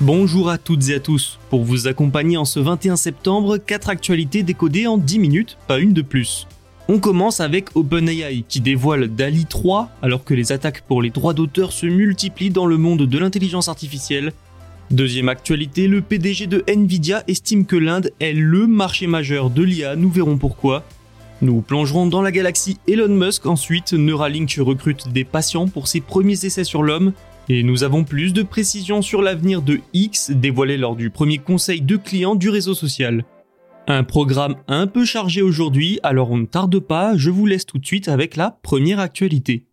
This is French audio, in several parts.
Bonjour à toutes et à tous. Pour vous accompagner en ce 21 septembre, 4 actualités décodées en 10 minutes, pas une de plus. On commence avec OpenAI qui dévoile DALI 3 alors que les attaques pour les droits d'auteur se multiplient dans le monde de l'intelligence artificielle. Deuxième actualité, le PDG de Nvidia estime que l'Inde est le marché majeur de l'IA, nous verrons pourquoi. Nous plongerons dans la galaxie Elon Musk ensuite, Neuralink recrute des patients pour ses premiers essais sur l'homme, et nous avons plus de précisions sur l'avenir de X dévoilé lors du premier conseil de clients du réseau social. Un programme un peu chargé aujourd'hui, alors on ne tarde pas, je vous laisse tout de suite avec la première actualité.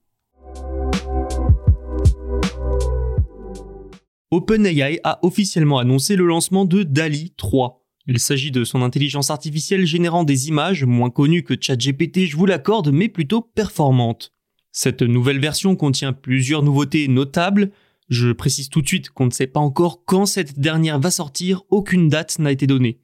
OpenAI a officiellement annoncé le lancement de DALI 3. Il s'agit de son intelligence artificielle générant des images, moins connues que ChatGPT, je vous l'accorde, mais plutôt performantes. Cette nouvelle version contient plusieurs nouveautés notables. Je précise tout de suite qu'on ne sait pas encore quand cette dernière va sortir, aucune date n'a été donnée.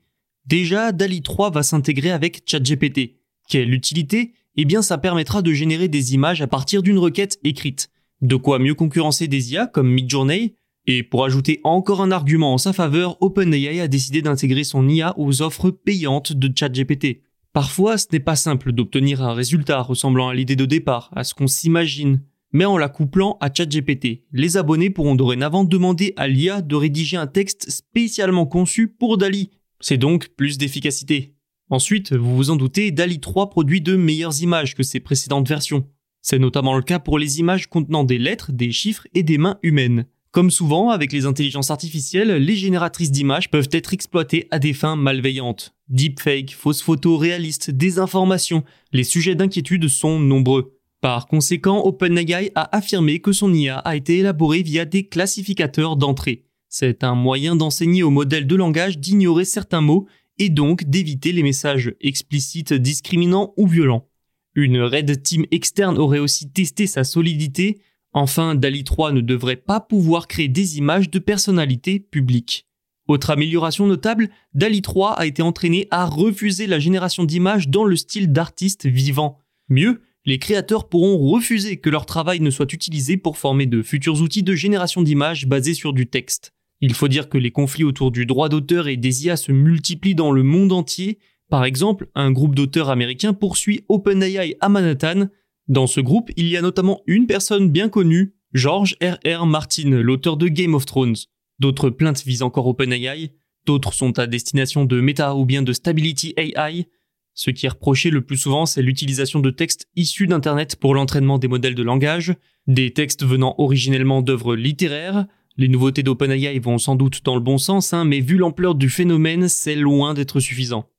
Déjà, DALI 3 va s'intégrer avec ChatGPT. Quelle utilité Eh bien ça permettra de générer des images à partir d'une requête écrite. De quoi mieux concurrencer des IA comme Midjourney? Et pour ajouter encore un argument en sa faveur, OpenAI a décidé d'intégrer son IA aux offres payantes de ChatGPT. Parfois, ce n'est pas simple d'obtenir un résultat ressemblant à l'idée de départ, à ce qu'on s'imagine. Mais en la couplant à ChatGPT, les abonnés pourront dorénavant demander à l'IA de rédiger un texte spécialement conçu pour Dali. C'est donc plus d'efficacité. Ensuite, vous vous en doutez, Dali 3 produit de meilleures images que ses précédentes versions. C'est notamment le cas pour les images contenant des lettres, des chiffres et des mains humaines. Comme souvent avec les intelligences artificielles, les génératrices d'images peuvent être exploitées à des fins malveillantes. Deepfake, fausses photos réalistes, désinformation, les sujets d'inquiétude sont nombreux. Par conséquent, OpenAI a affirmé que son IA a été élaborée via des classificateurs d'entrée. C'est un moyen d'enseigner au modèle de langage d'ignorer certains mots et donc d'éviter les messages explicites, discriminants ou violents. Une Red Team externe aurait aussi testé sa solidité. Enfin, DALI 3 ne devrait pas pouvoir créer des images de personnalités publiques. Autre amélioration notable, DALI 3 a été entraîné à refuser la génération d'images dans le style d'artiste vivant. Mieux, les créateurs pourront refuser que leur travail ne soit utilisé pour former de futurs outils de génération d'images basés sur du texte. Il faut dire que les conflits autour du droit d'auteur et des IA se multiplient dans le monde entier. Par exemple, un groupe d'auteurs américains poursuit OpenAI à Manhattan. Dans ce groupe, il y a notamment une personne bien connue, George R.R. Martin, l'auteur de Game of Thrones. D'autres plaintes visent encore OpenAI, d'autres sont à destination de Meta ou bien de Stability AI. Ce qui est reproché le plus souvent, c'est l'utilisation de textes issus d'Internet pour l'entraînement des modèles de langage, des textes venant originellement d'œuvres littéraires. Les nouveautés d'OpenAI vont sans doute dans le bon sens, hein, mais vu l'ampleur du phénomène, c'est loin d'être suffisant.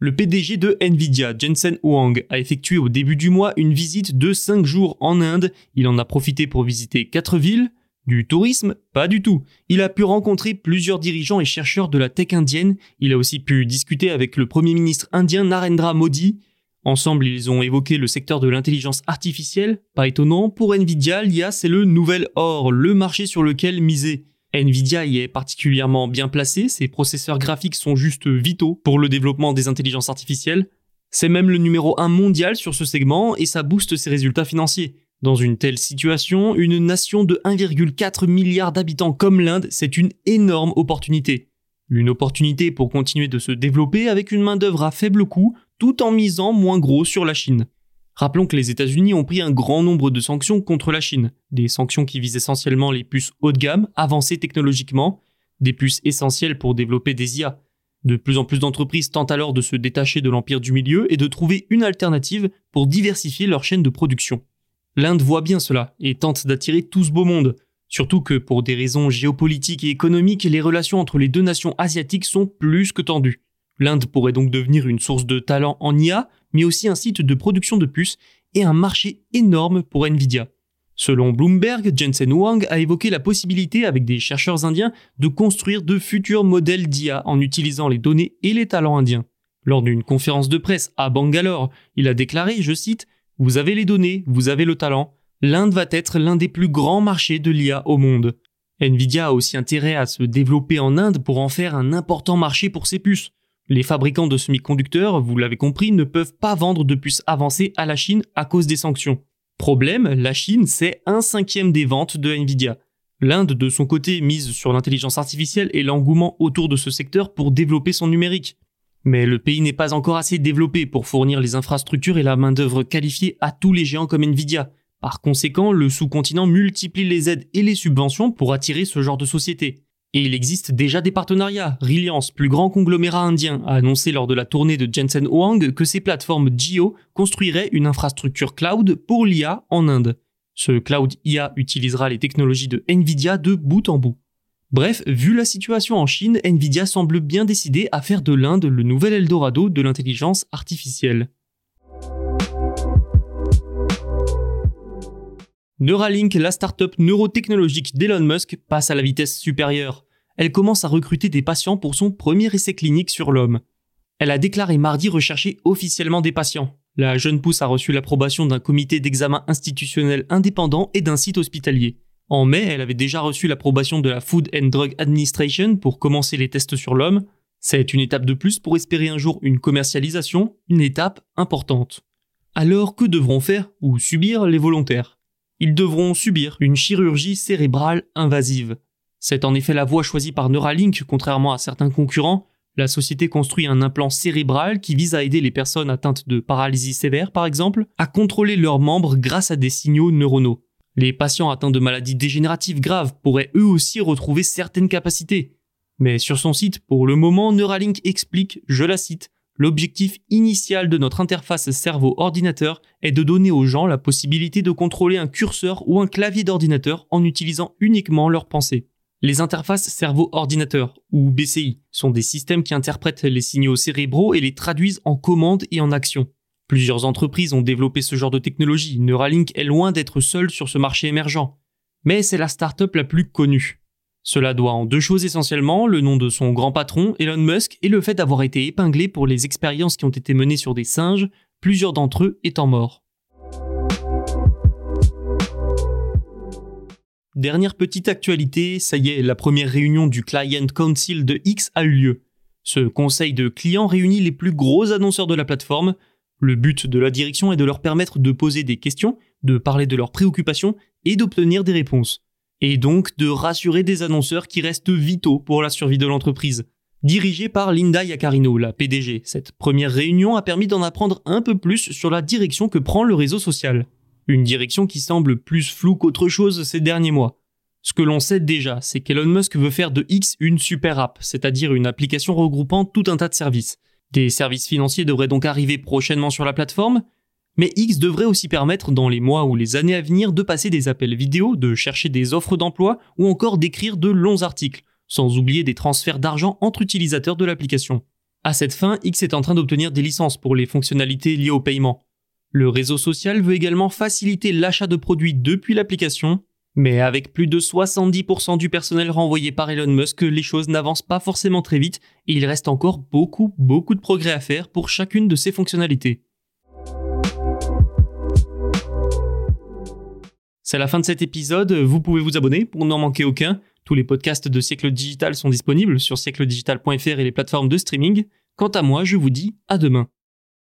Le PDG de Nvidia, Jensen Huang, a effectué au début du mois une visite de 5 jours en Inde. Il en a profité pour visiter 4 villes. Du tourisme Pas du tout. Il a pu rencontrer plusieurs dirigeants et chercheurs de la tech indienne. Il a aussi pu discuter avec le Premier ministre indien Narendra Modi. Ensemble, ils ont évoqué le secteur de l'intelligence artificielle. Pas étonnant, pour Nvidia, l'IA c'est le nouvel or, le marché sur lequel miser. Nvidia y est particulièrement bien placé, ses processeurs graphiques sont juste vitaux pour le développement des intelligences artificielles. C'est même le numéro 1 mondial sur ce segment et ça booste ses résultats financiers. Dans une telle situation, une nation de 1,4 milliard d'habitants comme l'Inde, c'est une énorme opportunité. Une opportunité pour continuer de se développer avec une main-d'œuvre à faible coût tout en misant moins gros sur la Chine. Rappelons que les États-Unis ont pris un grand nombre de sanctions contre la Chine, des sanctions qui visent essentiellement les puces haut de gamme, avancées technologiquement, des puces essentielles pour développer des IA. De plus en plus d'entreprises tentent alors de se détacher de l'empire du milieu et de trouver une alternative pour diversifier leur chaîne de production. L'Inde voit bien cela et tente d'attirer tout ce beau monde, surtout que pour des raisons géopolitiques et économiques, les relations entre les deux nations asiatiques sont plus que tendues. L'Inde pourrait donc devenir une source de talent en IA, mais aussi un site de production de puces et un marché énorme pour Nvidia. Selon Bloomberg, Jensen Huang a évoqué la possibilité avec des chercheurs indiens de construire de futurs modèles d'IA en utilisant les données et les talents indiens. Lors d'une conférence de presse à Bangalore, il a déclaré, je cite, Vous avez les données, vous avez le talent, l'Inde va être l'un des plus grands marchés de l'IA au monde. Nvidia a aussi intérêt à se développer en Inde pour en faire un important marché pour ses puces. Les fabricants de semi-conducteurs, vous l'avez compris, ne peuvent pas vendre de puces avancées à la Chine à cause des sanctions. Problème, la Chine, c'est un cinquième des ventes de Nvidia. L'Inde, de son côté, mise sur l'intelligence artificielle et l'engouement autour de ce secteur pour développer son numérique. Mais le pays n'est pas encore assez développé pour fournir les infrastructures et la main-d'œuvre qualifiée à tous les géants comme Nvidia. Par conséquent, le sous-continent multiplie les aides et les subventions pour attirer ce genre de société. Et il existe déjà des partenariats. Reliance, plus grand conglomérat indien, a annoncé lors de la tournée de Jensen Huang que ses plateformes Geo construiraient une infrastructure cloud pour l'IA en Inde. Ce cloud IA utilisera les technologies de Nvidia de bout en bout. Bref, vu la situation en Chine, Nvidia semble bien décidé à faire de l'Inde le nouvel Eldorado de l'intelligence artificielle. Neuralink, la start-up neurotechnologique d'Elon Musk, passe à la vitesse supérieure. Elle commence à recruter des patients pour son premier essai clinique sur l'homme. Elle a déclaré mardi rechercher officiellement des patients. La jeune pousse a reçu l'approbation d'un comité d'examen institutionnel indépendant et d'un site hospitalier. En mai, elle avait déjà reçu l'approbation de la Food and Drug Administration pour commencer les tests sur l'homme. C'est une étape de plus pour espérer un jour une commercialisation, une étape importante. Alors que devront faire ou subir les volontaires? Ils devront subir une chirurgie cérébrale invasive. C'est en effet la voie choisie par Neuralink, contrairement à certains concurrents. La société construit un implant cérébral qui vise à aider les personnes atteintes de paralysie sévère, par exemple, à contrôler leurs membres grâce à des signaux neuronaux. Les patients atteints de maladies dégénératives graves pourraient eux aussi retrouver certaines capacités. Mais sur son site, pour le moment, Neuralink explique, je la cite, L'objectif initial de notre interface cerveau-ordinateur est de donner aux gens la possibilité de contrôler un curseur ou un clavier d'ordinateur en utilisant uniquement leurs pensées. Les interfaces cerveau-ordinateur, ou BCI, sont des systèmes qui interprètent les signaux cérébraux et les traduisent en commandes et en actions. Plusieurs entreprises ont développé ce genre de technologie, Neuralink est loin d'être seul sur ce marché émergent. Mais c'est la start-up la plus connue. Cela doit en deux choses essentiellement, le nom de son grand patron, Elon Musk, et le fait d'avoir été épinglé pour les expériences qui ont été menées sur des singes, plusieurs d'entre eux étant morts. Dernière petite actualité, ça y est, la première réunion du Client Council de X a eu lieu. Ce conseil de clients réunit les plus gros annonceurs de la plateforme. Le but de la direction est de leur permettre de poser des questions, de parler de leurs préoccupations et d'obtenir des réponses et donc de rassurer des annonceurs qui restent vitaux pour la survie de l'entreprise. Dirigée par Linda Yacarino, la PDG, cette première réunion a permis d'en apprendre un peu plus sur la direction que prend le réseau social. Une direction qui semble plus floue qu'autre chose ces derniers mois. Ce que l'on sait déjà, c'est qu'Elon Musk veut faire de X une super app, c'est-à-dire une application regroupant tout un tas de services. Des services financiers devraient donc arriver prochainement sur la plateforme, mais X devrait aussi permettre dans les mois ou les années à venir de passer des appels vidéo, de chercher des offres d'emploi ou encore d'écrire de longs articles, sans oublier des transferts d'argent entre utilisateurs de l'application. À cette fin, X est en train d'obtenir des licences pour les fonctionnalités liées au paiement. Le réseau social veut également faciliter l'achat de produits depuis l'application, mais avec plus de 70% du personnel renvoyé par Elon Musk, les choses n'avancent pas forcément très vite et il reste encore beaucoup, beaucoup de progrès à faire pour chacune de ces fonctionnalités. C'est la fin de cet épisode. Vous pouvez vous abonner pour n'en manquer aucun. Tous les podcasts de Siècle Digital sont disponibles sur siècledigital.fr et les plateformes de streaming. Quant à moi, je vous dis à demain.